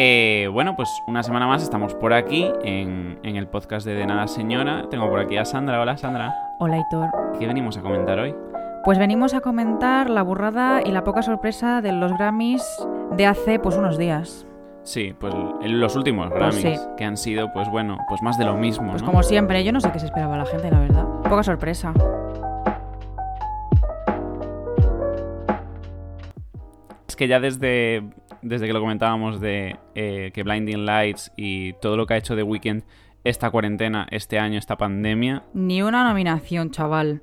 Eh, bueno, pues una semana más estamos por aquí en, en el podcast de De Nada Señora. Tengo por aquí a Sandra. Hola, Sandra. Hola, Hitor. ¿Qué venimos a comentar hoy? Pues venimos a comentar la burrada y la poca sorpresa de los Grammys de hace pues unos días. Sí, pues los últimos Pues Grammys, sí. que han sido, pues bueno, pues más de lo mismo, Pues ¿no? como siempre, yo no sé qué se esperaba la gente, la verdad. Poca sorpresa. Es que ya desde, desde que lo comentábamos de eh, que Blinding Lights y todo lo que ha hecho The Weeknd esta cuarentena, este año, esta pandemia, Ni una nominación, chaval.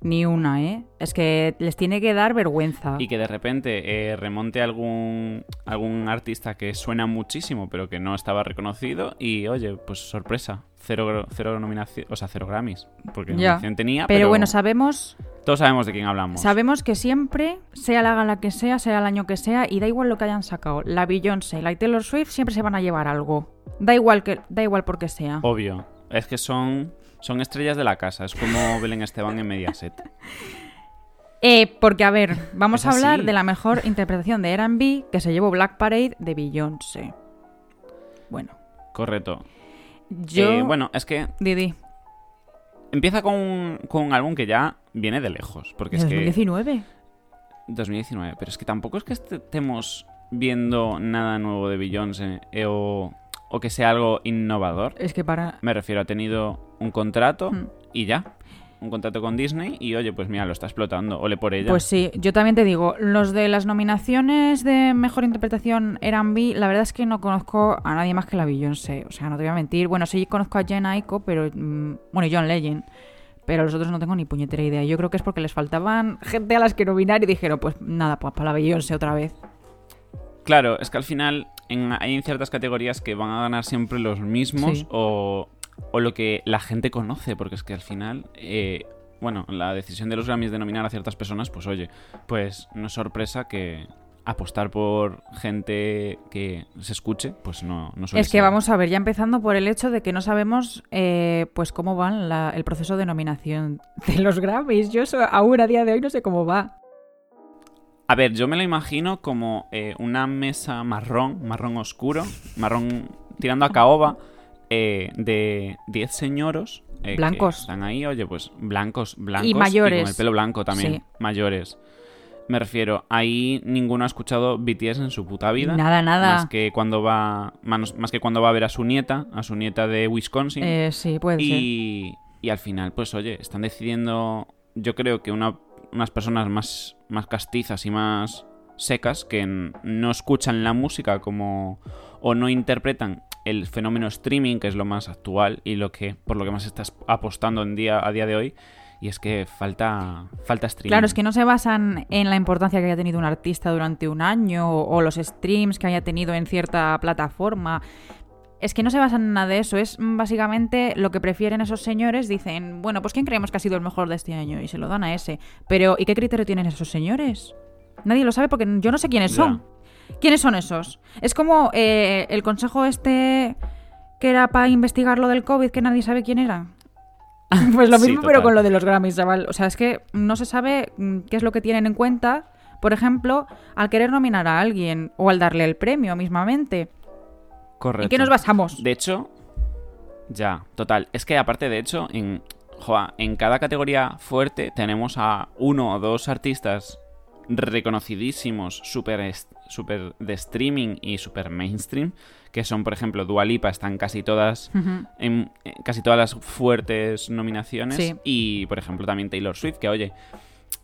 Ni una, ¿eh? Es que les tiene que dar vergüenza. y que de repente eh, remonte algún, algún artista que suena muchísimo pero que no estaba reconocido y oye, pues sorpresa, cero, cero nominación, o sea, cero Grammys, porque Ya. nominación tenía, pero, pero, bueno, sabemos, todos sabemos de quién hablamos. sabemos que siempre, sea la gala que sea, sea el año que sea, y da igual lo que hayan sacado, la Beyoncé, la Taylor Swift siempre se van a llevar algo. Da igual que, da igual por qué sea. Obvio, es que son, son estrellas de la casa, es como Belén Esteban en Mediaset. Eh, porque, a ver, vamos a hablar de la mejor interpretación de R&B que se llevó Black Parade de Beyoncé. Bueno, Correcto. yo... Eh, bueno, es que Didi, empieza con, un- con un álbum que ya viene de lejos, porque es que 2019. 2019, pero es que tampoco es que este- estemos viendo nada nuevo de Beyoncé eh, o, o que sea algo innovador. Es que para... Me refiero, ha tenido un contrato Mm. y ya. Un contrato con Disney y oye, pues mira, lo está explotando. Ole por ella. Pues sí, yo también te digo, los de las nominaciones de mejor interpretación R&B, la verdad es que no conozco a nadie más que la Beyoncé, o sea, no te voy a mentir. Bueno, sí conozco a Jen Aiko, pero... mm, bueno, y John Legend, pero los otros no tengo ni puñetera idea. Yo creo que es porque les faltaban gente a las que nominar y dijeron, pues nada, pues para la Beyoncé otra vez. Claro, es que al final en- hay en ciertas categorías que van a ganar siempre los mismos Sí. o, o lo que la gente conoce, porque es que al final, eh, bueno, la decisión de los Grammys de nominar a ciertas personas, pues oye, pues no es sorpresa que apostar por gente que se escuche, pues no, no suele Es que ser. vamos a ver, ya empezando por el hecho de que no sabemos eh, pues cómo va la- el proceso de nominación de los Grammys. Yo eso, aún a día de hoy no sé cómo va. A ver, yo me lo imagino como eh, una mesa marrón, marrón oscuro, marrón tirando a caoba, eh, de 10 señoros. eh, que Blancos. están ahí, oye, pues blancos, blancos. mayores. con el pelo blanco también, Sí. mayores. Me refiero, ahí ninguno ha escuchado BTS en su puta vida. Nada, nada. Más que cuando va, más que cuando va a ver a su nieta, a su nieta de Wisconsin. Eh, sí, puede ser. Y, y al final, pues oye, están decidiendo, yo creo que una- unas personas más, más castizas y más secas que no escuchan la música como o no interpretan el fenómeno streaming, que es lo más actual y lo que por lo que más estás apostando en día a día de hoy, y es que falta falta streaming. Claro, es que no se basan en la importancia que haya tenido un artista durante un año o, los streams que haya tenido en cierta plataforma. Es que no se basan en nada de eso, es básicamente lo que prefieren esos señores. Dicen, bueno, pues ¿quién creemos que ha sido el mejor de este año? Y se lo dan a ese. Pero, ¿y qué criterio tienen esos señores? Nadie lo sabe porque yo no sé quiénes son. ¿Quiénes son esos? Es como eh, el consejo este que era para investigar lo del COVID, que nadie sabe quién era. Pues lo Sí, mismo, pero con lo de los Grammys, chaval. O sea, es que no se sabe mm, qué es lo que tienen en cuenta, por ejemplo, al querer nominar a alguien o al darle el premio mismamente. Correcto. ¿En qué nos basamos? De hecho, ya, total. Es que aparte, de hecho, en, joa, en cada categoría fuerte tenemos a uno o dos artistas reconocidísimos, súper est- súper de streaming y súper mainstream, que son, por ejemplo, Dua Lipa, están casi todas en, en casi todas las fuertes nominaciones. Sí. Y, por ejemplo, también Taylor Swift, que oye,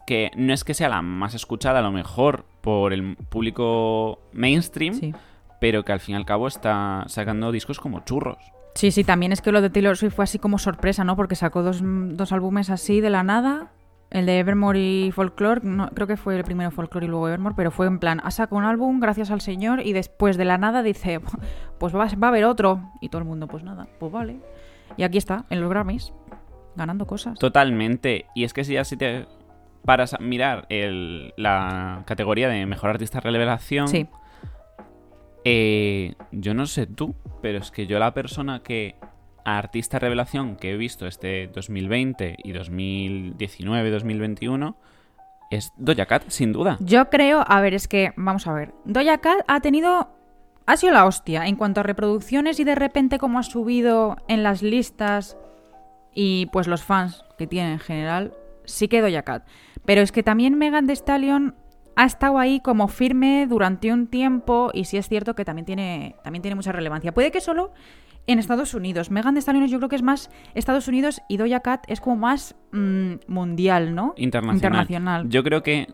que no es que sea la más escuchada, a lo mejor, por el público mainstream, Sí. pero que al fin y al cabo está sacando discos como churros. sí, sí, también es que lo de Taylor Swift fue así como sorpresa, ¿no? Porque sacó dos, dos álbumes así de la nada. El de Evermore y Folklore, no, creo que fue el primero Folklore y luego Evermore, pero fue en plan, ha sacado un álbum gracias al señor y después de la nada dice, pues va, va a haber otro. Y todo el mundo, pues nada, pues vale. Y aquí está, en los Grammys, ganando cosas. Totalmente. Y es que si ya si te paras a mirar el- la categoría de mejor artista revelación, Sí. eh, yo no sé tú, pero es que yo la persona que artista revelación que he visto este 2020 y 2019, 2021 es Doja Cat, sin duda. Yo creo, a ver, es que, vamos a ver, Doja Cat ha tenido ha sido la hostia en cuanto a reproducciones y de repente como ha subido en las listas y pues los fans que tiene en general, sí que Doja Cat. Pero es que también Megan Thee Stallion ha estado ahí como firme durante un tiempo y sí es cierto que también tiene, también tiene mucha relevancia. Puede que solo en Estados Unidos. Megan Thee Stallion yo creo que es más Estados Unidos y Doja Cat es como más mm, mundial, ¿no? Internacional. Internacional. Yo creo que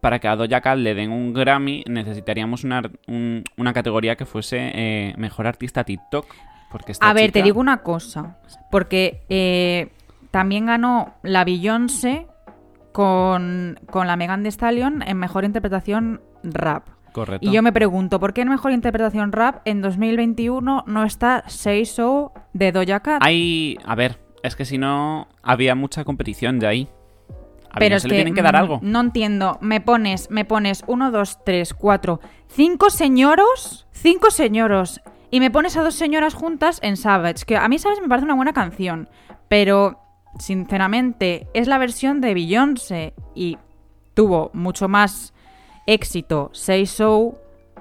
para que a Doja Cat le den un Grammy necesitaríamos una, un- una categoría que fuese eh, Mejor Artista TikTok. Porque esta A ver, te digo una cosa. Porque eh, también ganó la Beyoncé con, con la Megan Thee Stallion en mejor interpretación rap. Correcto. Y yo me pregunto, ¿por qué en mejor interpretación rap en 2021 no está Say So de Doja Cat? Hay... A ver, es que si no, había mucha competición de ahí. A Pero es le que tienen que dar mm, algo. No entiendo. Me pones, me pones uno, dos, tres, cuatro, cinco señoros, cinco señoros. Y me pones a dos señoras juntas en Savage. Que a mí Savage me parece una buena canción. Pero, sinceramente, es la versión de Beyoncé. Y tuvo mucho más éxito Say So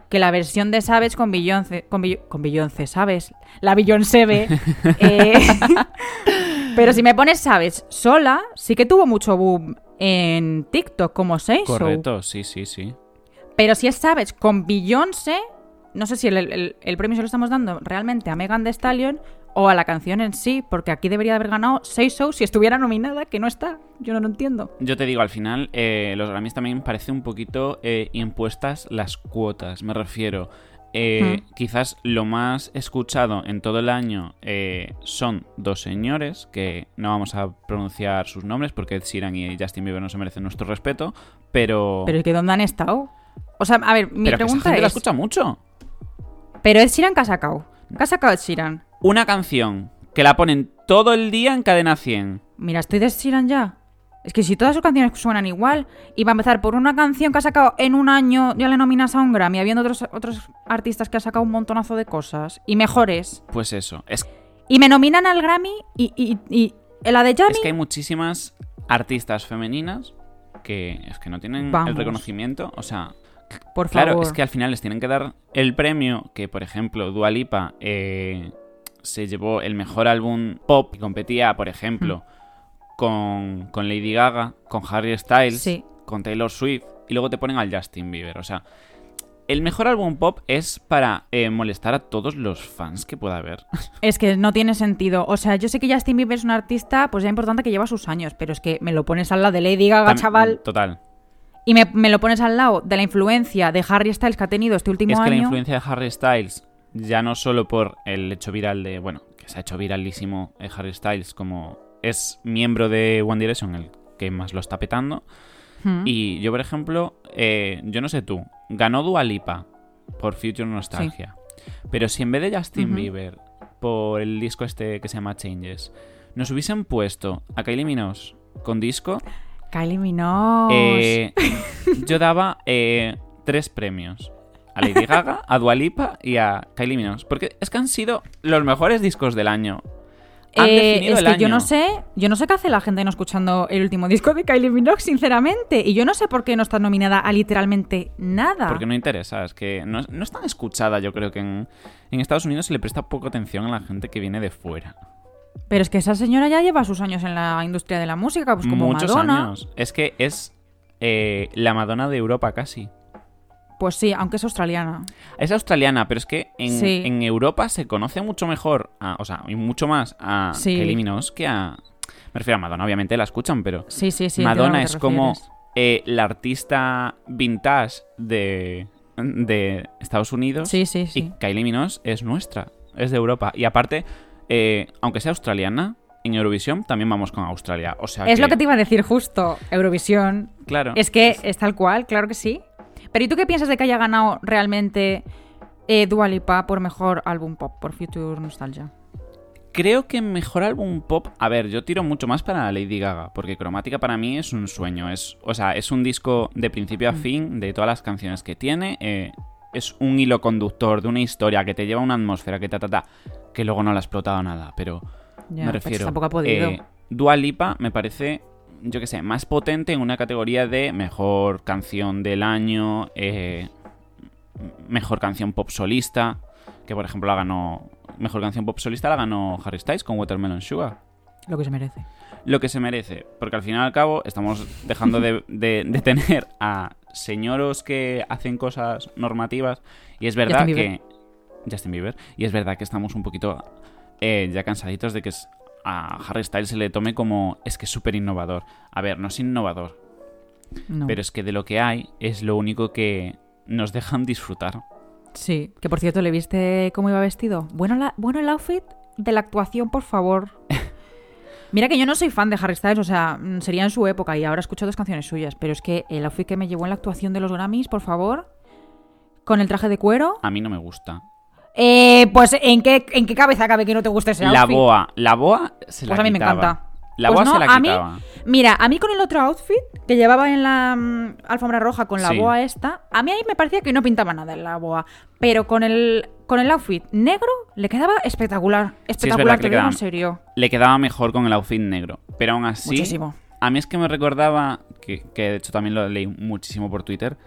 que la versión de Savage con Beyoncé. Con, Bey- con Beyoncé, ¿sabes? La Beyoncé ve. eh, pero si me pones Savage sola, sí que tuvo mucho boom en TikTok como Say So. Correcto, sí, sí, sí. Pero si es Savage con Beyoncé, no sé si el, el- el premio se lo estamos dando realmente a Megan Thee Stallion o a la canción en sí, porque aquí debería haber ganado Say So si estuviera nominada, que no está. Yo no lo entiendo. Yo te digo, al final, eh, los Grammys también parece un poquito eh, impuestas las cuotas. Me refiero, eh, quizás lo más escuchado en todo el año son dos señores, que no vamos a pronunciar sus nombres porque Ed Sheeran y Justin Bieber no se merecen nuestro respeto, pero... Pero es que ¿dónde han estado? O sea, a ver, mi pero que esa pregunta gente la es... escucha mucho. Pero Ed Sheeran, ¿qué ha sacado? ¿Qué ha sacado Ed Sheeran? Una canción que la ponen todo el día en cadena 100. Mira, estoy de Sheeran ya. Es que si todas sus canciones suenan igual, y va a empezar por una canción que ha sacado en un año, ya le nominas a un Grammy, habiendo otros, otros artistas que han sacado un montonazo de cosas, y mejores. Pues eso, es Y me nominan al Grammy, y, y, y la de Yami... Es que hay muchísimas artistas femeninas que es que no tienen Vamos. el reconocimiento. O sea, por claro, favor. es que al final les tienen que dar el premio que, por ejemplo, Dua Lipa eh, se llevó el mejor álbum pop y competía, por ejemplo, con, con Lady Gaga, con Harry Styles, Sí. con Taylor Swift, y luego te ponen al Justin Bieber. O sea, el mejor álbum pop es para eh, molestar a todos los fans que pueda haber. Es que no tiene sentido. O sea, yo sé que Justin Bieber es un artista, pues ya importante que lleva sus años, pero es que me lo pones al lado de Lady Gaga, Tam- chaval, Total. y me, me lo pones al lado de la influencia de Harry Styles que ha tenido este último Es que la año. influencia de Harry Styles, ya no solo por el hecho viral de, bueno, que se ha hecho viralísimo eh, Harry Styles como es miembro de One Direction, el que más lo está petando. Hmm. Y yo, por ejemplo, eh, yo no sé tú, ganó Dua Lipa por Future Nostalgia. Pero si en vez de Justin. Bieber, por el disco este que se llama Changes, nos hubiesen puesto a Kylie Minogue con disco, Kylie Minogue. eh, yo daba eh, tres premios. A Lady Gaga, a Dua Lipa y a Kylie Minogue. Porque es que han sido los mejores discos del año. Han Eh, definido es el que año. yo no sé, yo no sé qué hace la gente no escuchando el último disco de Kylie Minogue, sinceramente. Y yo no sé por qué no está nominada a literalmente nada. Porque no interesa, es que no, no es tan escuchada. Yo creo que en, en Estados Unidos se le presta poca atención a la gente que viene de fuera. Pero es que esa señora ya lleva sus años en la industria de la música, pues como Muchos Madonna. años. Es que es eh, la Madonna de Europa casi. Pues sí, aunque es australiana. Es australiana, pero es que en, Sí. en Europa se conoce mucho mejor, a- o sea, y mucho más a Sí. Kylie Minogue que a... Me refiero a Madonna, obviamente la escuchan, pero Sí, sí, sí. Madonna es como eh, la artista vintage de, de Estados Unidos Sí, sí, y sí. Kylie Minogue es nuestra, es de Europa. Y aparte, eh, aunque sea australiana, en Eurovisión también vamos con Australia. O sea Es lo que te iba a decir justo, Eurovisión. Claro. Es que es tal cual, claro que sí. Pero ¿y tú qué piensas de que haya ganado realmente eh, Dua Lipa por mejor álbum pop, por Future Nostalgia? Creo que mejor álbum pop. A ver, yo tiro mucho más para Lady Gaga, porque Cromática para mí es un sueño. Es, o sea, es un disco de principio a Mm. fin de todas las canciones que tiene. eh, es un hilo conductor de una historia que te lleva a una atmósfera que ta ta ta. Que luego no la ha explotado nada, pero Ya, me pues refiero. tampoco ha podido. eh, Dua Lipa me parece, yo qué sé, más potente en una categoría de mejor canción del año. eh, mejor canción pop solista, que por ejemplo la ganó. Mejor canción pop solista la ganó Harry Styles con Watermelon Sugar. Lo que se merece. Lo que se merece, porque al fin y al cabo estamos dejando de, de- de tener a señoros que hacen cosas normativas y es verdad Justin que. Justin Bieber. Y es verdad que estamos un poquito eh, ya cansaditos de que es- a Harry Styles se le tome como. Es que es súper innovador. A ver, no es innovador, No. pero es que de lo que hay es lo único que nos dejan disfrutar. Sí, que por cierto, ¿le viste cómo iba vestido? Bueno, la- bueno el outfit de la actuación, por favor. Mira que yo no soy fan de Harry Styles, o sea, mm, sería en su época y ahora escucho dos canciones suyas, pero es que el outfit que me llevó en la actuación de los Grammys, por favor, con el traje de cuero. A mí no me gusta. Eh, pues ¿en qué, ¿en qué cabeza cabe que no te guste ese La outfit? boa, la boa se la Pues a mí me encanta. La Pues boa no, se la a mí-. Mira, a mí con el otro outfit que llevaba en la mm, alfombra roja con la Sí. boa esta, a mí ahí me parecía que no pintaba nada en la boa. Pero con el, con el outfit negro le quedaba espectacular. Espectacular, que te digo en serio. Le quedaba mejor con el outfit negro. Pero aún así. Muchísimo. A mí es que me recordaba, que, que de hecho también lo leí muchísimo por Twitter,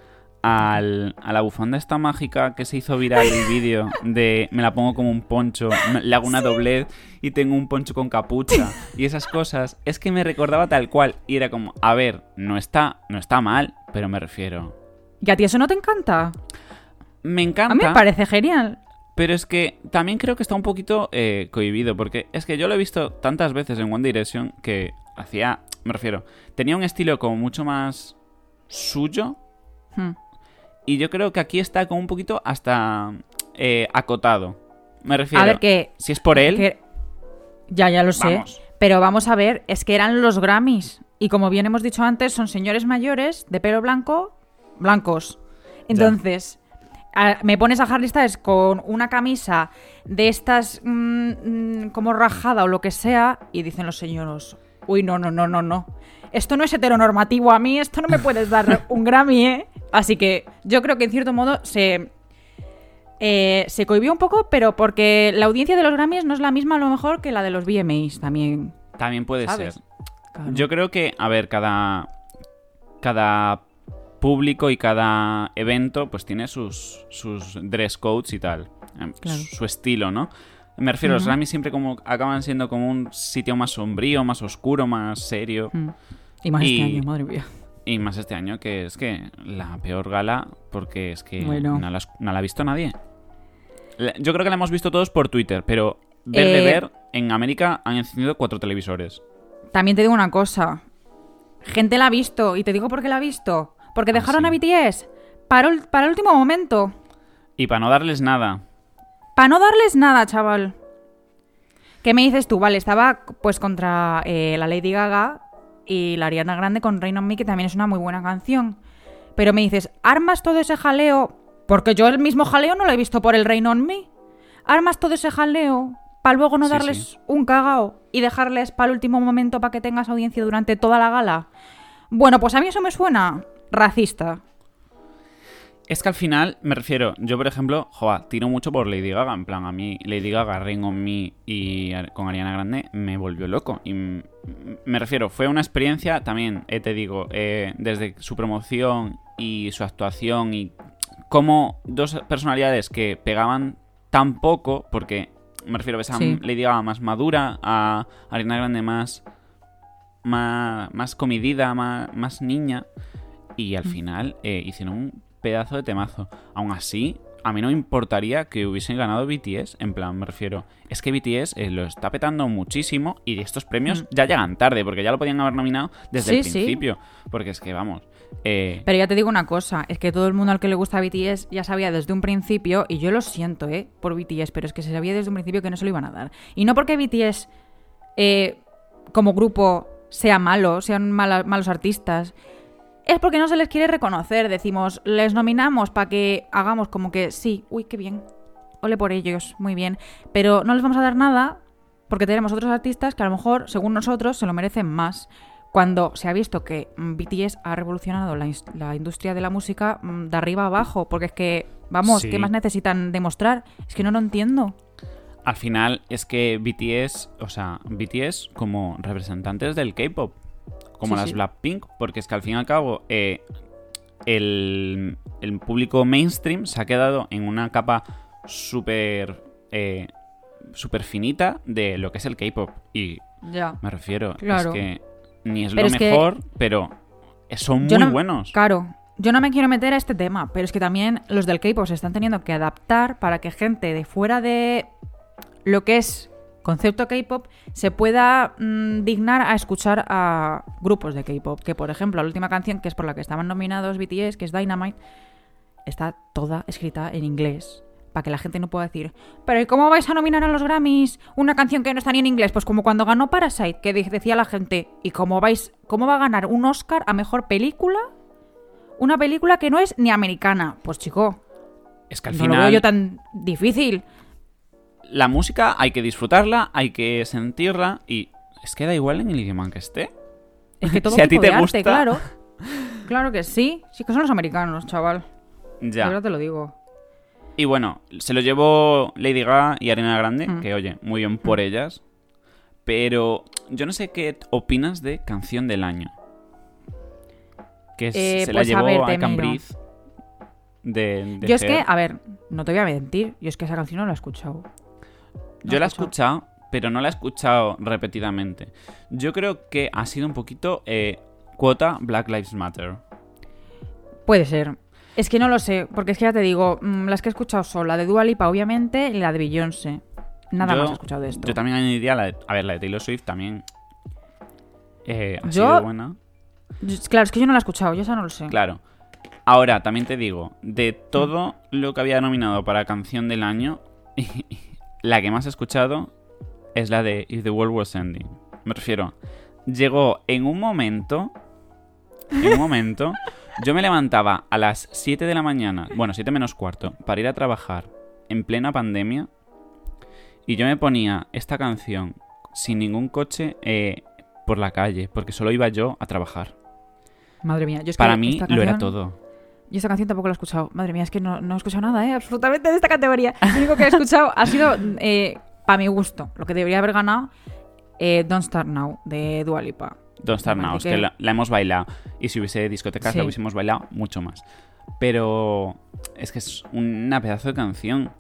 al- a la bufanda esta mágica que se hizo viral el vídeo de me la pongo como un poncho, le hago una doblez y tengo un poncho con capucha y esas cosas. Es que me recordaba tal cual y era como, a ver, no está, no está mal, pero me refiero. ¿Y a ti eso no te encanta? Me encanta. A mí me parece genial. Pero es que también creo que está un poquito eh, cohibido, porque es que yo lo he visto tantas veces en One Direction que hacía, me refiero, tenía un estilo como mucho más suyo Hmm. Y yo creo que aquí está como un poquito hasta eh, acotado. Me refiero, A ver, que... si es por él, que- Ya, ya lo sé. Pero vamos a ver, es que eran los Grammys. Y como bien hemos dicho antes, son señores mayores de pelo blanco, blancos. Entonces, a- me pones a Harry Styles con una camisa de estas mm, mm, como rajada o lo que sea, y dicen los señores, uy, no, no, no, no, no. Esto no es heteronormativo a mí, esto no me puedes dar un Grammy, ¿eh? Así que yo creo que en cierto modo se, eh, se cohibió un poco, pero porque la audiencia de los Grammys no es la misma a lo mejor que la de los VMAs también. también puede ¿sabes? ser. Claro. Yo creo que, a ver, cada, cada público y cada evento pues tiene sus, sus dress codes y tal. Claro. Su estilo, ¿no? Me refiero, los Ujú. Grammys siempre como acaban siendo como un sitio más sombrío, más oscuro, más serio. Mm. Y más Y- este año, madre mía. Y más este año que es que la peor gala porque es que Bueno. no, la, has- no la ha visto nadie. Yo creo que la hemos visto todos por Twitter, pero ver de Eh, ver, en América han encendido cuatro televisores. También te digo una cosa. Gente la ha visto, y te digo por qué la ha visto. Porque Ah, dejaron sí. a BTS para, ul- para el último momento. Y para no darles nada, Para no darles nada, chaval. ¿Qué me dices tú? Vale, estaba pues contra eh, la Lady Gaga y la Ariana Grande con Rain on Me, que también es una muy buena canción. Pero me dices, ¿armas todo ese jaleo? Porque yo el mismo jaleo no lo he visto por el Rain on Me. ¿Armas todo ese jaleo para luego no Sí, darles sí. un cagao y dejarles para el último momento para que tengas audiencia durante toda la gala? Bueno, pues a mí eso me suena racista. Es que al final, me refiero, yo por ejemplo, joa, tiro mucho por Lady Gaga. En plan, a mí Lady Gaga, Rain on Me y con Ariana Grande me volvió loco. Y me refiero, fue una experiencia también, eh, te digo, eh, desde su promoción y su actuación y como dos personalidades que pegaban tan poco, porque me refiero, ves a Sí. Lady Gaga más madura, a Ariana Grande más, más, más comedida, más, más niña. Y al final eh, hicieron un pedazo de temazo. Aún así, a mí no me importaría que hubiesen ganado BTS. En plan, me refiero, es que BTS eh, lo está petando muchísimo y estos premios Mm. ya llegan tarde, porque ya lo podían haber nominado desde el sí. principio. Porque es que, vamos, eh, Pero ya te digo una cosa, es que todo el mundo al que le gusta BTS ya sabía desde un principio, y yo lo siento, ¿eh? Por BTS, pero es que se sabía desde un principio que no se lo iban a dar. Y no porque BTS, eh, como grupo, sea malo, sean mala- malos artistas, es porque no se les quiere reconocer. Decimos, les nominamos para que hagamos como que sí, uy, qué bien, ole por ellos, muy bien. Pero no les vamos a dar nada porque tenemos otros artistas que a lo mejor, según nosotros, se lo merecen más. Cuando se ha visto que BTS ha revolucionado la, industria de la música mm, de arriba a abajo, porque es que, vamos, Sí. ¿qué más necesitan demostrar? Es que no lo entiendo. al final es que BTS, o sea, BTS como representantes del K-pop, como Sí, las sí. Blackpink, porque es que al fin y al cabo, eh, el, el público mainstream se ha quedado en una capa súper eh, súper finita de lo que es el K-pop. Y Ya. me refiero, Claro. es que ni es Pero lo es que- mejor, pero son Yo muy no- buenos. Claro, yo no me quiero meter a este tema, pero es que también los del K-pop se están teniendo que adaptar para que gente de fuera de lo que es concepto K-pop se pueda mm, dignar a escuchar a grupos de K-pop. Que por ejemplo, la última canción, que es por la que estaban nominados BTS, que es Dynamite, está toda escrita en inglés. Para que la gente no pueda decir, pero ¿y cómo vais a nominar a los Grammys una canción que no está ni en inglés? Pues como cuando ganó Parasite, que de- decía la gente, ¿y cómo vais, cómo va a ganar un Oscar a mejor película? Una película que no es ni americana. Pues chico, Es que al no lo veo yo tan difícil. La música hay que disfrutarla, hay que sentirla y es que da igual en el idioma en que esté. Es que todo Si a ti te arte, gusta. claro. Claro que sí. Sí que son los americanos, chaval. Ya. verdad te lo digo. Y bueno, se lo llevó Lady Gaga y Arena Grande, Mm. que oye, muy bien por ellas. Pero yo no sé qué opinas de Canción del Año. Que Eh, se la pues a llevó ver, a, Cambriz. De, de Yo es que, a ver, no te voy a mentir. Yo es que esa canción no la he escuchado. Yo la he escuchado. pero no la he escuchado repetidamente. Yo creo que ha sido un poquito eh, cuota Black Lives Matter. Puede ser. Es que no lo sé, porque es que ya te digo, mm, las que he escuchado son la de Dua Lipa, obviamente, y la de Beyoncé. Nada Yo- más he escuchado de esto. Yo también añadiría la de, a ver, la de Taylor Swift también. eh, ha Yo- sido buena. Yo- Claro, es que yo no la he escuchado, yo esa no lo sé. Claro. Ahora, también te digo, de todo lo que había nominado para canción del año, la que más he escuchado es la de If the World Was Ending. Me refiero, llegó en un momento, en un momento, yo me levantaba a las 7 de la mañana, bueno, 7 menos cuarto, para ir a trabajar en plena pandemia, y yo me ponía esta canción sin ningún coche eh, por la calle, porque solo iba yo a trabajar. Madre mía, yo es que Para mí lo era todo. Yo esta canción tampoco la he escuchado. Madre mía, es que no, no he escuchado nada, ¿eh? Absolutamente de esta categoría. Lo único que he escuchado ha sido, eh, para mi gusto, lo que debería haber ganado, eh, Don't Start Now, de Dua Lipa. Don't Start Now, es que que- la, la hemos bailado. Y si hubiese discotecas, Sí. la hubiésemos bailado mucho más. Pero es que es una pedazo de canción.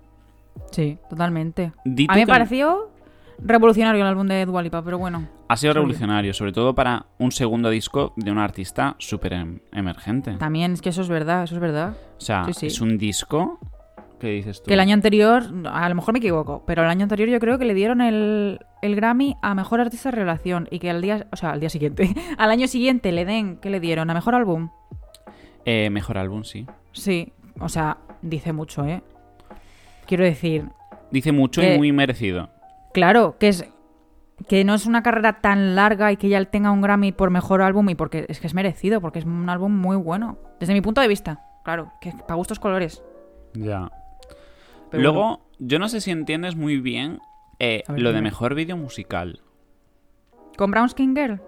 Sí, totalmente. A mí me pareció revolucionario el álbum de Dua Lipa, pero bueno. Ha sido revolucionario, sobre todo para un segundo disco de un artista súper em- emergente. También es que eso es verdad, eso es verdad. O sea, Sí, sí. es un disco que dices tú. Que el año anterior, a lo mejor me equivoco, pero el año anterior yo creo que le dieron el, el Grammy a Mejor Artista de Revelación y que al día, o sea, al día siguiente, al año siguiente le den, ¿qué le dieron? ¿A Mejor Álbum? Eh, mejor álbum, sí. Sí, o sea, dice mucho, ¿eh? Quiero decir, Dice mucho Que- y muy merecido. Claro, que es que no es una carrera tan larga y que ya tenga un Grammy por Mejor Álbum y porque es que es merecido, porque es un álbum muy bueno, desde mi punto de vista. Claro, que para gustos colores. Ya. Pero Luego, yo no sé si entiendes muy bien eh, ver, lo de mejor vídeo musical. ¿Con Brown Skin Girl?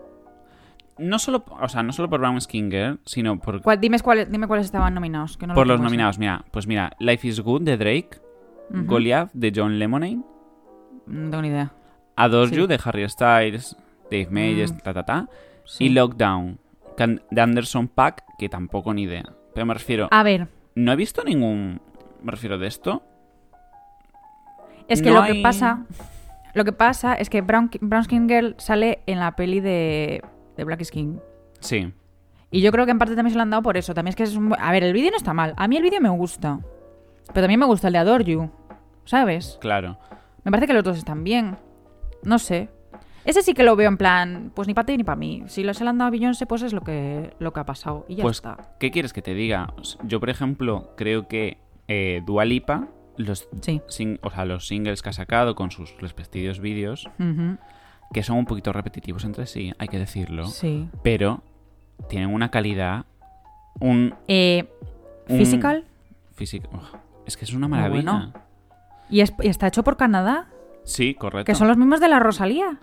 No solo, o sea, no solo por Brown Skin Girl, sino por, ¿Cuál- dime, cuáles, dime cuáles estaban nominados. Que no por lo los nominados. Mira, pues mira, Life is Good de Drake, Ujú. Goliath de John Lemonade, No tengo ni idea. Adore Sí. You de Harry Styles, Dave Mayes, Mm. ta ta ta, Sí. y Lockdown de Anderson Pack, que tampoco ni idea. Pero me refiero, A ver, no he visto ningún, me refiero de esto. es que No lo hay- que pasa. Lo que pasa es que Brown, Brown Skin Girl sale en la peli de, de Black Skin. Sí, Y yo creo que en parte también se lo han dado por eso. También es que es un... A ver, el vídeo no está mal. A mí el vídeo me gusta. Pero también me gusta el de Adore You. ¿Sabes? claro. Me parece que los dos están bien. No sé. Ese sí que lo veo en plan, pues ni para ti ni para mí. Si lo se lo han dado a Beyoncé, pues es lo que, lo que ha pasado. Y ya Pues, está. ¿qué quieres que te diga? Yo, por ejemplo, creo que eh, Dua Lipa, los, Sí. sing- o sea, los singles que ha sacado con sus respectivos vídeos, que son un poquito repetitivos entre sí, hay que decirlo, Sí. pero tienen una calidad, un Eh, Un- Physical. físico... es que es una maravilla. bueno. Y, es- y está hecho por Canadá. Sí, correcto. Que son los mismos de la Rosalía.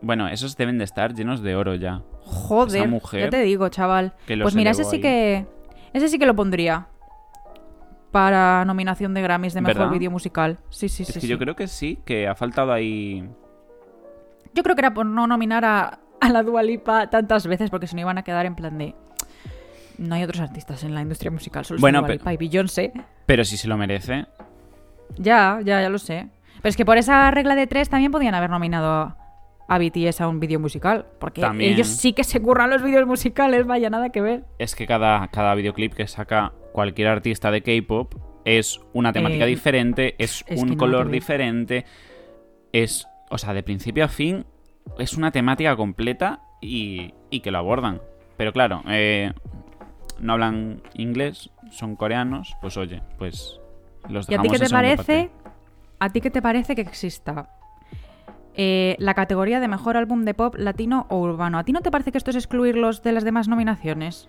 Bueno, esos deben de estar llenos de oro ya. Joder. Esa mujer ya te digo, chaval. Pues mira, ese sí ahí. que. Ese sí que lo pondría. Para nominación de Grammys de mejor vídeo musical. Sí, sí, Es sí. que sí. yo creo que sí, que ha faltado ahí... Yo creo que era por no nominar a, a la Dua Lipa tantas veces, porque si no iban a quedar en plan de. no hay otros artistas en la industria musical, solo Bueno, bueno, Dua Lipa y Beyoncé. Pero si se lo merece. Ya, ya, ya lo sé. Pero es que por esa regla de tres también podían haber nominado a, BTS a un vídeo musical. Porque También. ellos sí que se curran los vídeos musicales, vaya, nada que ver. Es que cada, cada videoclip que saca cualquier artista de K-pop es una temática Eh, diferente, es, es un color diferente, es, o sea, de principio a fin, es una temática completa y, y que lo abordan. Pero claro, eh, no hablan inglés, son coreanos, pues oye, pues los ¿Y a ti qué te parece? ¿A ti qué te parece que exista eh, la categoría de mejor álbum de pop latino o urbano? ¿A ti no te parece que esto es excluirlos de las demás nominaciones?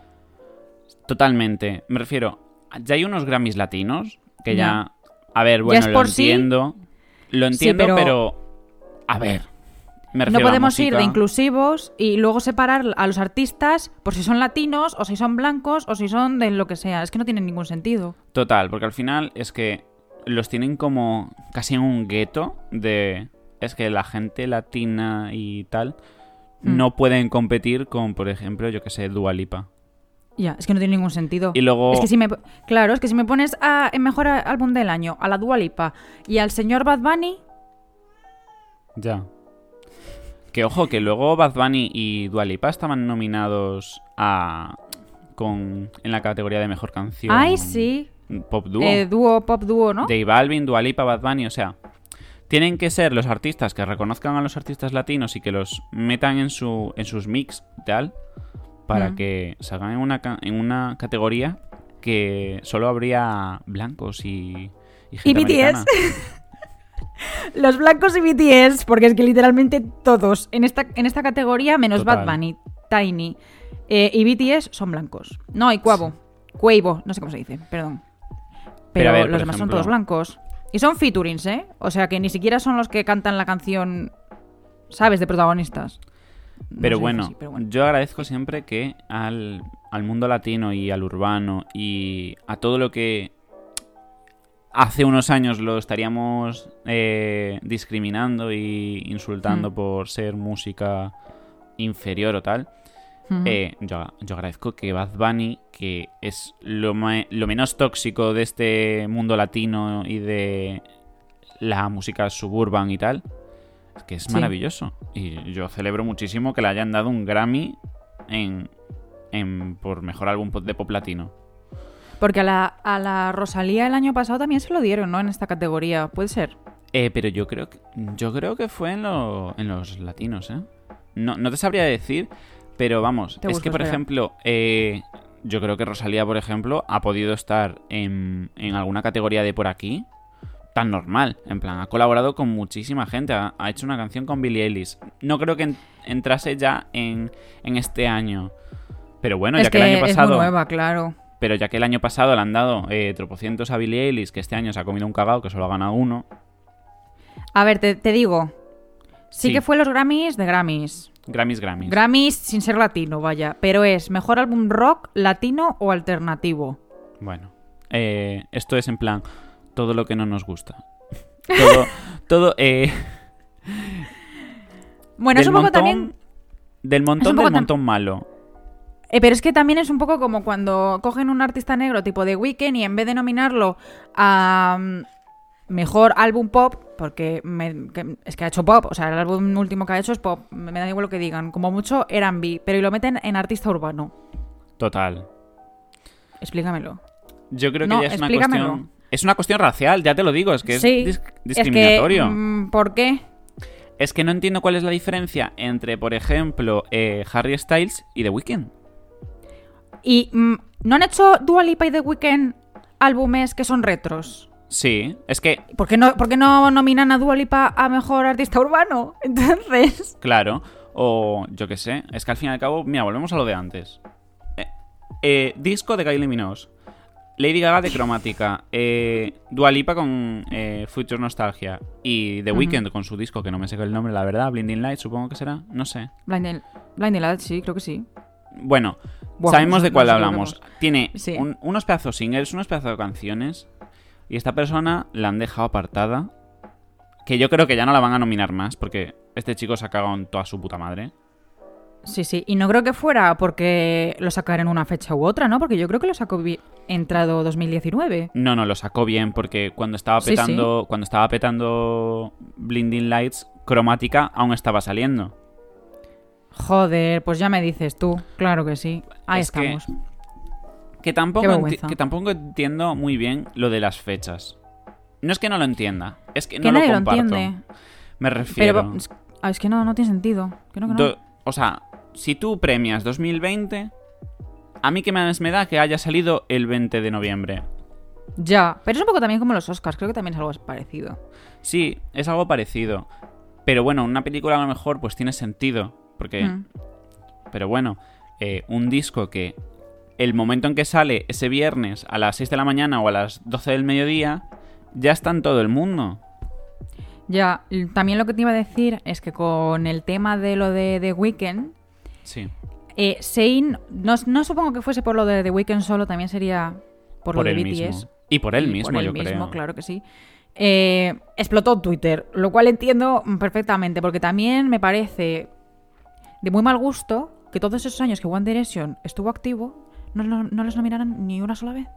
Totalmente. Me refiero, ya hay unos Grammys latinos que ya. Ya. A ver, bueno, es lo sí. entiendo. Lo entiendo, pero- pero... A ver. No podemos ir de inclusivos y luego separar a los artistas por si son latinos o si son blancos o si son de lo que sea. Es que no tiene ningún sentido. Total, porque al final es que los tienen como casi en un gueto de... Es que la gente latina y tal Hmm. no pueden competir con, por ejemplo, yo que sé, Dua Lipa. Ya, es que no tiene ningún sentido. Y luego... Es que si me, claro, es que si me pones a, en mejor álbum del año a la Dua Lipa y al señor Bad Bunny, Ya. Que ojo, que luego Bad Bunny y Dua Lipa estaban nominados a... Con, en la categoría de mejor canción. ay sí, Pop dúo. eh, dúo, pop dúo, ¿no? J Balvin, Dua Lipa, Bad Bunny, o sea, tienen que ser los artistas que reconozcan a los artistas latinos y que los metan en su en sus mix y tal para Mm. que salgan en una en una categoría que solo habría blancos y y gente BTS. Los blancos y BTS, porque es que literalmente todos en esta, en esta categoría, menos Total. Bad Bunny, Tiny eh, y BTS, son blancos. No, y Cuavo. Cuavo, no sé cómo se dice, perdón. Pero, ver, los demás son todos blancos. Y son featurings, ¿eh? O sea que ni siquiera son los que cantan la canción, ¿sabes? De protagonistas. No Pero bueno, así, pero bueno. yo agradezco siempre que al, al mundo latino y al urbano y a todo lo que hace unos años lo estaríamos eh, discriminando y insultando Mm. por ser música inferior o tal, Ujú. eh, yo, yo agradezco que Bad Bunny, que es lo, lo menos tóxico de este mundo latino y de la música suburban y tal, es que es Sí. maravilloso. Y yo celebro muchísimo que le hayan dado un Grammy en, en por mejor álbum de pop latino. Porque a la, a la Rosalía el año pasado también se lo dieron, ¿no? En esta categoría, puede ser. Eh, pero yo creo que yo creo que fue en, lo- en los latinos, ¿eh? No, no te sabría decir, pero vamos, es que por ejemplo, eh, yo creo que Rosalía, por ejemplo, ha podido estar en, en alguna categoría de por aquí tan normal. En plan, ha colaborado con muchísima gente, ha, ha hecho una canción con Billie Eilish. No creo que en- entrase ya en, en este año. Pero bueno, es ya que, el año es muy pasado. nueva, claro. Pero ya que el año pasado le han dado eh, tropocientos a Billie Eilish, que este año se ha comido un cagao, que solo ha ganado uno. A ver, te, te digo. Sí, Sí. que fue los Grammys de Grammys. Grammys, Grammys. Grammys sin ser latino, vaya. Pero es mejor álbum rock, latino o alternativo. Bueno, eh, esto es en plan todo lo que no nos gusta. Todo, todo, eh, Bueno, es un poco montón, también. del montón poco del montón malo. Eh, pero es que también es un poco como cuando cogen un artista negro tipo de Weekend y en vez de nominarlo a mm, mejor álbum pop, porque me- que- es que ha hecho pop, o sea, el álbum último que ha hecho es pop, me me da igual lo que digan, como mucho eran B, pero y lo meten en artista urbano. Total. Explícamelo. Yo creo que No, ya es una explícamelo. cuestión. Es una cuestión racial, ya te lo digo, es que Sí, es dis- Es discriminatorio. que, mm, ¿Por qué? Es que no entiendo cuál es la diferencia entre, por ejemplo, eh, Harry Styles y The Weeknd. ¿Y mm, no han hecho Dua Lipa y The Weeknd álbumes que son retros? Sí, es que, ¿Por qué no, por qué no nominan a Dua Lipa a mejor artista urbano? Entonces. claro, o yo qué sé, es que al fin y al cabo, mira, volvemos a lo de antes. Eh, eh, disco de Kylie Minogue. Lady Gaga de Cromática, eh, Dua Lipa con eh, Future Nostalgia y The. Weeknd con su disco, que no me sé el nombre, la verdad, Blinding Light, supongo que será, no sé. Blinding, Blinding Lights, sí, creo que sí. Bueno, sabemos de cuál no hablamos. Tiene Sí. un- unos pedazos singles, unos pedazos de canciones, y esta persona la han dejado apartada, que yo creo que ya no la van a nominar más, porque este chico se ha cagado en toda su puta madre. Sí, sí. Y no creo que fuera porque lo sacara en una fecha u otra, ¿no? Porque yo creo que lo sacó entrado 2019. No, no, lo sacó bien porque cuando estaba Sí, petando, cuando estaba petando Blinding Lights, Cromática aún estaba saliendo. Joder, pues ya me dices tú. Claro que sí. Ahí Es estamos. Que tampoco, que tampoco entiendo muy bien lo de las fechas. No es que no lo entienda, es que, no lo comparto. entiende. Me refiero. Pero es, ah, es que no, no tiene sentido. Que no, que no. Do- o sea, si tú premias 2020, a mí que más me da que haya salido el 20 de noviembre. Ya. Pero es un poco también como los Oscars. Creo que también es algo parecido. Sí, es algo parecido. Pero bueno, una película a lo mejor pues tiene sentido. Porque Mm. Pero bueno, eh, un disco que el momento en que sale ese viernes a las 6 de la mañana o a las 12 del mediodía, ya está en todo el mundo. Ya. También lo que te iba a decir es que con el tema de lo de The Weeknd, Sí. eh, Sein, no, no supongo que fuese por lo de The Weeknd solo, también sería por, lo de BTS. mismo. Y por él Y mismo, por él yo mismo, creo. claro que sí. Eh, explotó Twitter, lo cual entiendo perfectamente, porque también me parece de muy mal gusto que todos esos años que One Direction estuvo activo no, no- no les nominaran ni una sola vez.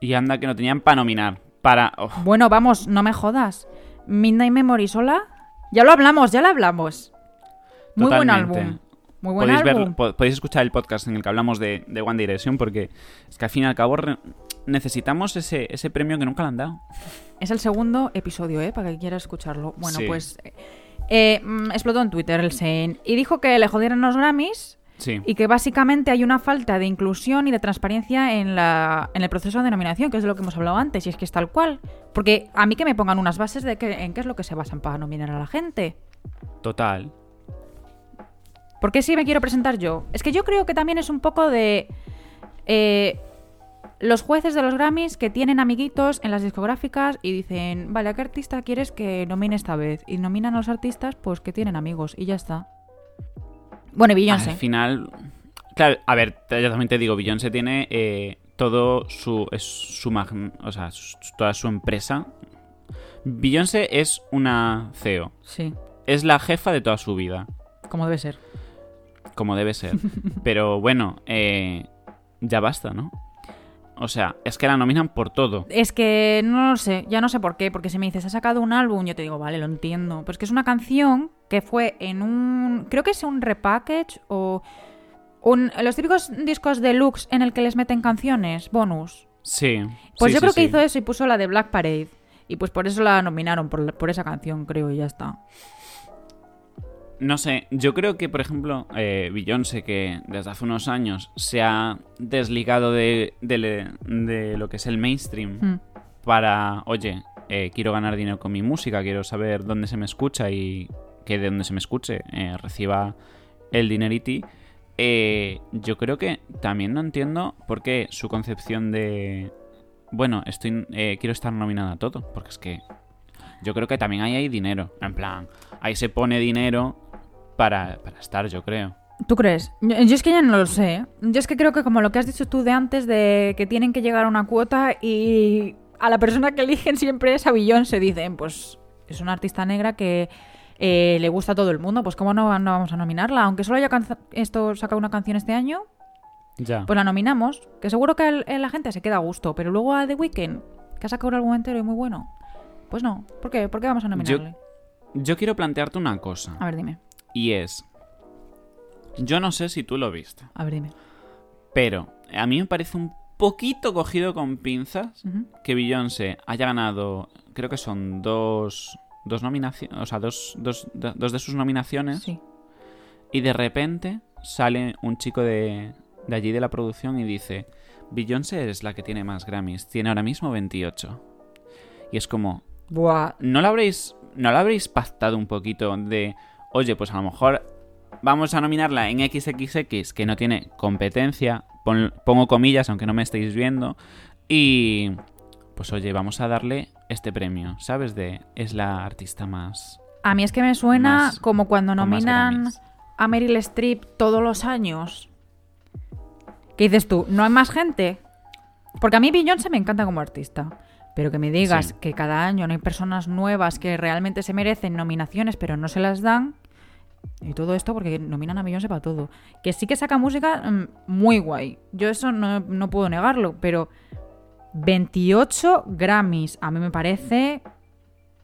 Y anda que no tenían para nominar. Para. oh, Bueno, vamos, no me jodas. Midnight Memory sola, ya lo hablamos, ya lo hablamos. Muy buen álbum. Muy buen podéis, ver- álbum. po- podéis escuchar el podcast en el que hablamos de, de One Direction porque es que al fin y al cabo necesitamos ese, ese premio que nunca le han dado. Es el segundo episodio, ¿eh? Para que quiera escucharlo. Bueno, Sí. pues eh, mm, explotó en Twitter el Sein y dijo que le jodieron los Grammys Sí. y que básicamente hay una falta de inclusión y de transparencia en, la, en el proceso de nominación, que es de lo que hemos hablado antes, y es que es tal cual. Porque a mí que me pongan unas bases de que, en qué es lo que se basan para nominar a la gente. Total. ¿Por qué sí me quiero presentar yo? Es que yo creo que también es un poco de... eh, los jueces de los Grammys que tienen amiguitos en las discográficas y dicen, vale, ¿a qué artista quieres que nomine esta vez? Y nominan a los artistas pues que tienen amigos y ya está. Bueno, y Beyoncé. Al final. Claro, a ver, yo también te digo, Beyoncé tiene eh, todo su. Es su magn- o sea, su- toda su empresa. Beyoncé es una CEO. Sí, Es la jefa de toda su vida. como debe ser. Como debe ser. Pero bueno, eh, ya basta, ¿no? O sea, es que la nominan por todo. Es que no lo sé, ya no sé por qué, porque si me dices, ha sacado un álbum, yo te digo, vale, lo entiendo. Pero es que es una canción que fue en un. Creo que es un repackage o. Un, los típicos discos deluxe en el que les meten canciones, bonus. Sí. Pues sí, yo sí, creo que hizo eso y puso la de Black Parade. Y pues por eso la nominaron, por, por esa canción, creo, y ya está. No sé, yo creo que, por ejemplo, eh, Beyoncé, que desde hace unos años se ha desligado de, de lo que es el mainstream Hmm. para, oye, eh, quiero ganar dinero con mi música, quiero saber dónde se me escucha y que de donde se me escuche eh, reciba el dineriti. eh, yo creo que también no entiendo por qué su concepción de, bueno, estoy, eh, quiero estar nominada a todo, porque es que yo creo que también ahí hay dinero, en plan, ahí se pone dinero para, para estar, yo creo. ¿Tú crees? Yo, es que ya no lo sé. ¿eh? Yo es que creo que como lo que has dicho tú de antes, de que tienen que llegar a una cuota y a la persona que eligen siempre es a Beyoncé. Dicen, pues es una artista negra que eh, le gusta a todo el mundo, pues ¿cómo no, no vamos a nominarla? Aunque solo haya esto sacado una canción este año, Ya. pues la nominamos. Que seguro que el- la gente se queda a gusto, pero luego a The Weeknd, que ha sacado un álbum entero y muy bueno, pues no. ¿Por qué? ¿Por qué vamos a nominarle? Yo quiero plantearte una cosa, A ver, dime. Y es, yo no sé si tú lo viste, A ver, dime. pero a mí me parece un poquito cogido con pinzas Ujú. que Beyoncé haya ganado, creo que son dos, dos nominaciones, o sea, dos, dos, do- dos de sus nominaciones, Sí. y de repente sale un chico de, de allí de la producción y dice, Beyoncé es la que tiene más Grammys, tiene ahora mismo 28. Y es como, Buah, ¿no lo habréis, no lo habréis pactado un poquito de, oye, pues a lo mejor vamos a nominarla en XXX, que no tiene competencia, pon- pongo comillas, aunque no me estéis viendo, y pues oye, vamos a darle este premio, ¿sabes? De, es la artista más... A mí es que me suena Más- como cuando nominan a Meryl Streep todos los años. ¿Qué dices tú? ¿No hay más gente? Porque a mí Beyoncé me encanta como artista. Pero que me digas Sí. que cada año no hay personas nuevas que realmente se merecen nominaciones pero no se las dan, Y todo esto porque nominan a Beyoncé para todo. Que sí que saca música mm, muy guay. Yo eso no, no puedo negarlo, pero 28 Grammys a mí me parece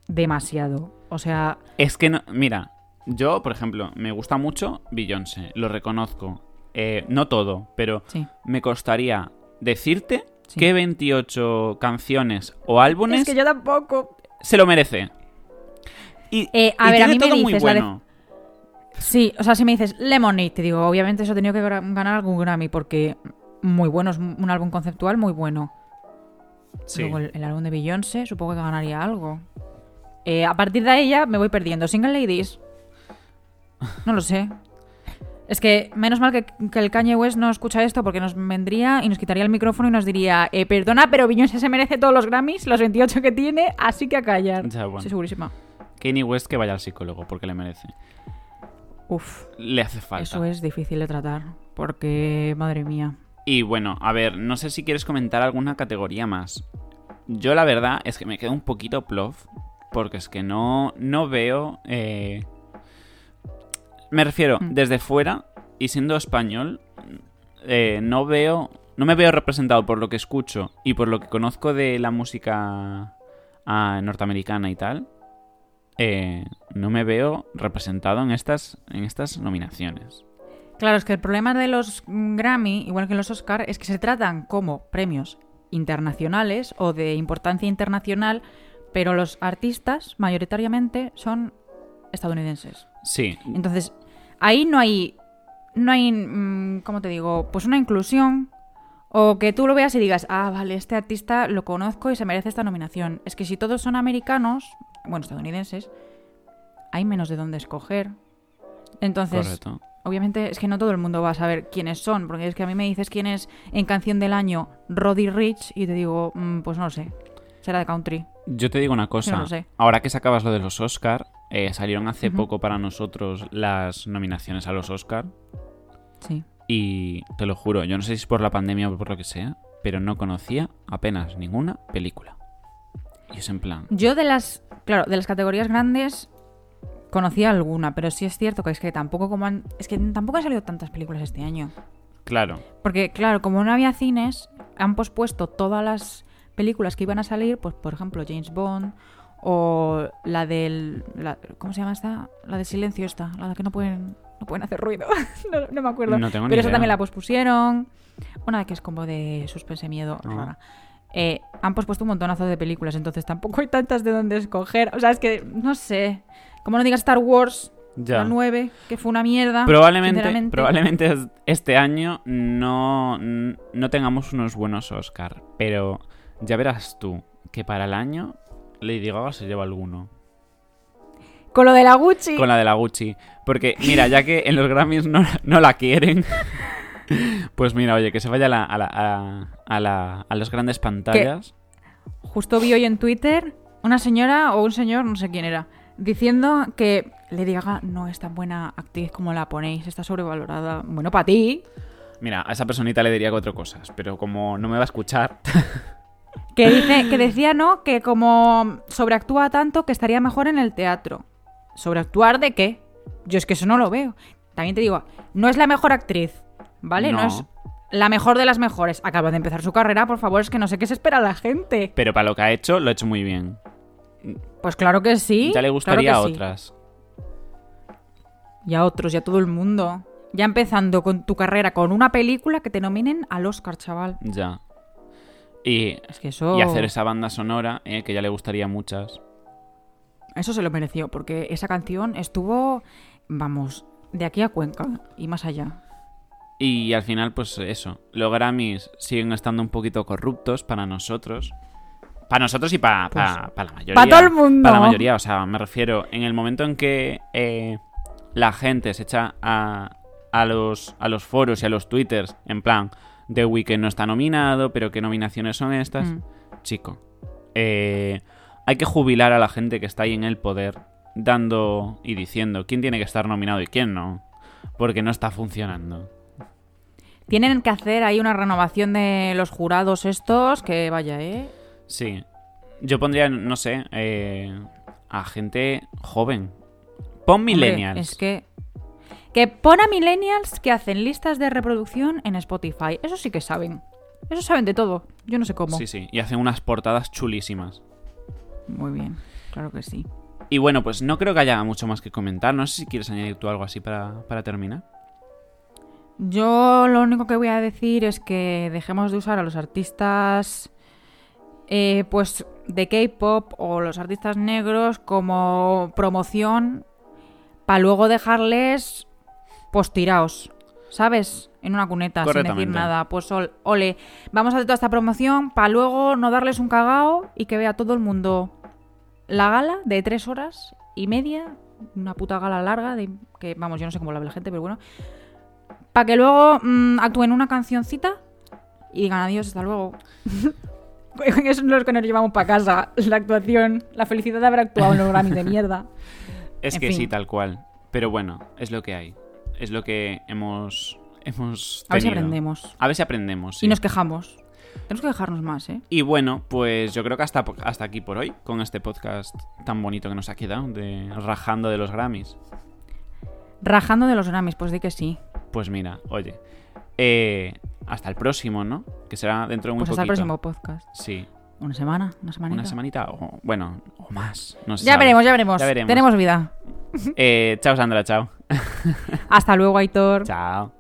demasiado. O sea, Es que no. Mira, yo, por ejemplo, me gusta mucho Beyoncé, lo reconozco. Eh, no todo, pero sí. me costaría decirte Sí. que 28 canciones o álbumes Es que yo tampoco. se lo merece. Y, Eh, a y ver, a mí me todo muy dices la de- bueno. Sí, o sea, si me dices Lemonade, te digo, obviamente eso ha tenido que ganar algún Grammy porque muy bueno, es un álbum conceptual muy bueno. Sí. Luego el, el álbum de Beyoncé, supongo que ganaría algo. Eh, a partir de ya me voy perdiendo. Single Ladies. No lo sé. Es que menos mal que, que el Kanye West no escucha esto porque nos vendría y nos quitaría el micrófono y nos diría, eh, perdona, pero Beyoncé se merece todos los Grammys, los 28 que tiene, así que a callar. Ya, bueno. Segurísima. Kanye West que vaya al psicólogo porque le merece. Uf, Le hace falta. eso es difícil de tratar porque, madre mía. Y bueno, a ver, no sé si quieres comentar alguna categoría más. Yo la verdad es que me quedo un poquito plof porque es que no, no veo... eh, Me refiero, Mm. desde fuera y siendo español, eh, no veo... No me veo representado por lo que escucho y por lo que conozco de la música ah, norteamericana y tal. Eh, no me veo representado en estas, en estas nominaciones. Claro, es que el problema de los Grammy, igual que los Oscar, es que se tratan como premios internacionales o de importancia internacional, pero los artistas mayoritariamente son estadounidenses. Sí, Entonces, ahí no hay, no hay, mm, ¿cómo te digo? Pues una inclusión o que tú lo veas y digas, ah, vale, este artista lo conozco y se merece esta nominación. Es que si todos son americanos, bueno, estadounidenses, hay menos de dónde escoger. Entonces, correcto. Obviamente es que no todo el mundo va a saber quiénes son, porque es que a mí me dices quién es en canción del año Roddy Rich y te digo, mm, pues no lo sé, será de country. Yo te digo una cosa. no lo sé. Ahora que sacabas lo de los Oscar, eh, salieron hace poco para nosotros las nominaciones a los Oscar. Sí. Y te lo juro, yo no sé si es por la pandemia o por lo que sea, pero no conocía apenas ninguna película. Y es en plan. Yo de las, claro, de las categorías grandes conocía alguna, pero sí es cierto que es que tampoco como han, es que tampoco han salido tantas películas este año. Claro, Porque claro, como no había cines, han pospuesto todas las películas que iban a salir, pues por ejemplo James Bond o la del la- ¿cómo se llama esta? La de silencio esta, la de que no pueden no pueden hacer ruido. no, no me acuerdo. No tengo ni Pero esa idea. también la pospusieron. Una que es como de suspense miedo Ah. rara. Eh, han pospuesto un montonazo de películas, entonces tampoco hay tantas de dónde escoger. O sea, es que no sé. Como no digas Star Wars, ya. la 9, que fue una mierda. Probablemente, probablemente es- este año no, no tengamos unos buenos Oscar, pero ya verás tú que para el año Lady Gaga se lleva alguno. Con lo de la Gucci. con la de la Gucci. Porque, mira, ya que en los Grammys no, no la quieren, pues mira, oye, que se vaya a, la- a, la- a- a la- a las grandes pantallas. Justo vi hoy en Twitter una señora o un señor, no sé quién era, diciendo que Lady Gaga no es tan buena actriz como la ponéis, está sobrevalorada. Bueno, para ti, Mira, a esa personita le diría cuatro cosas, pero como no me va a escuchar, que, dice, que decía, ¿no? Que como sobreactúa tanto que estaría mejor en el teatro. ¿Sobreactuar de qué? Yo es que eso no lo veo. También te digo, no es la mejor actriz, ¿vale? No, No. es la mejor de las mejores. Acaba de empezar su carrera, por favor, es que no sé qué se espera la gente. pero para lo que ha hecho, lo ha hecho muy bien. Pues claro que sí. ya le gustaría a sí. otras. Y a otros, y a todo el mundo. Ya empezando con tu carrera con una película que te nominen al Oscar, chaval. Ya. Y, Es que eso. y hacer esa banda sonora, eh, que ya le gustaría a muchas. Eso se lo mereció, porque esa canción estuvo, vamos, de aquí a Cuenca y más allá. Y al final, pues eso. Los Grammys siguen estando un poquito corruptos para nosotros. Para nosotros y para Pues, la mayoría. pa' todo el mundo. Para la mayoría, o sea, me refiero, en el momento en que eh, la gente se echa a, a, los, a los foros y a los twitters, en plan, The Weeknd no está nominado, pero ¿qué nominaciones son estas? Mm. Chico, eh, hay que jubilar a la gente que está ahí en el poder, dando y diciendo quién tiene que estar nominado y quién no, porque no está funcionando. Tienen que hacer ahí una renovación de los jurados estos, que vaya, ¿eh? Sí. Yo pondría, no sé, eh, a gente joven. Pon Hombre, millennials. es que Que pon a millennials que hacen listas de reproducción en Spotify. Eso sí que saben. Eso saben de todo. Yo no sé cómo. Sí, sí. Y hacen unas portadas chulísimas. Muy bien, claro que sí. Y bueno, pues no creo que haya mucho más que comentar. No sé si quieres añadir tú algo así para, para terminar. Yo lo único que voy a decir es que dejemos de usar a los artistas eh, pues de K-pop o los artistas negros como promoción para luego dejarles pues tiraos, ¿sabes? En una cuneta sin decir nada. Pues ol- ole, vamos a hacer toda esta promoción para luego no darles un cagao y que vea todo el mundo la gala de tres horas y media, una puta gala larga, de que vamos, yo no sé cómo la ve la gente, pero bueno, para que luego mm, actúen una cancioncita y digan adiós, hasta luego. Eso es lo que nos llevamos para casa, la actuación, la felicidad de haber actuado en los Grammys de mierda. Es En que fin. sí, tal cual. Pero bueno, es lo que hay. Es lo que hemos, hemos A ver si aprendemos. A ver si aprendemos. sí. Y nos quejamos. Tenemos que dejarnos más, ¿eh? Y bueno, pues yo creo que hasta, hasta aquí por hoy, con este podcast tan bonito que nos ha quedado, de rajando de los Grammys. Rajando de los Grammys, pues di que sí. Pues mira, oye, eh, hasta el próximo, ¿no? Que será dentro de muy Pues hasta el próximo podcast. Sí, Una semana, una semanita. una semanita o, bueno, o más. No se Ya sabe. veremos, ya veremos, Ya veremos. Tenemos vida. Eh, chao, Sandra, chao. Hasta luego, Aitor. Chao.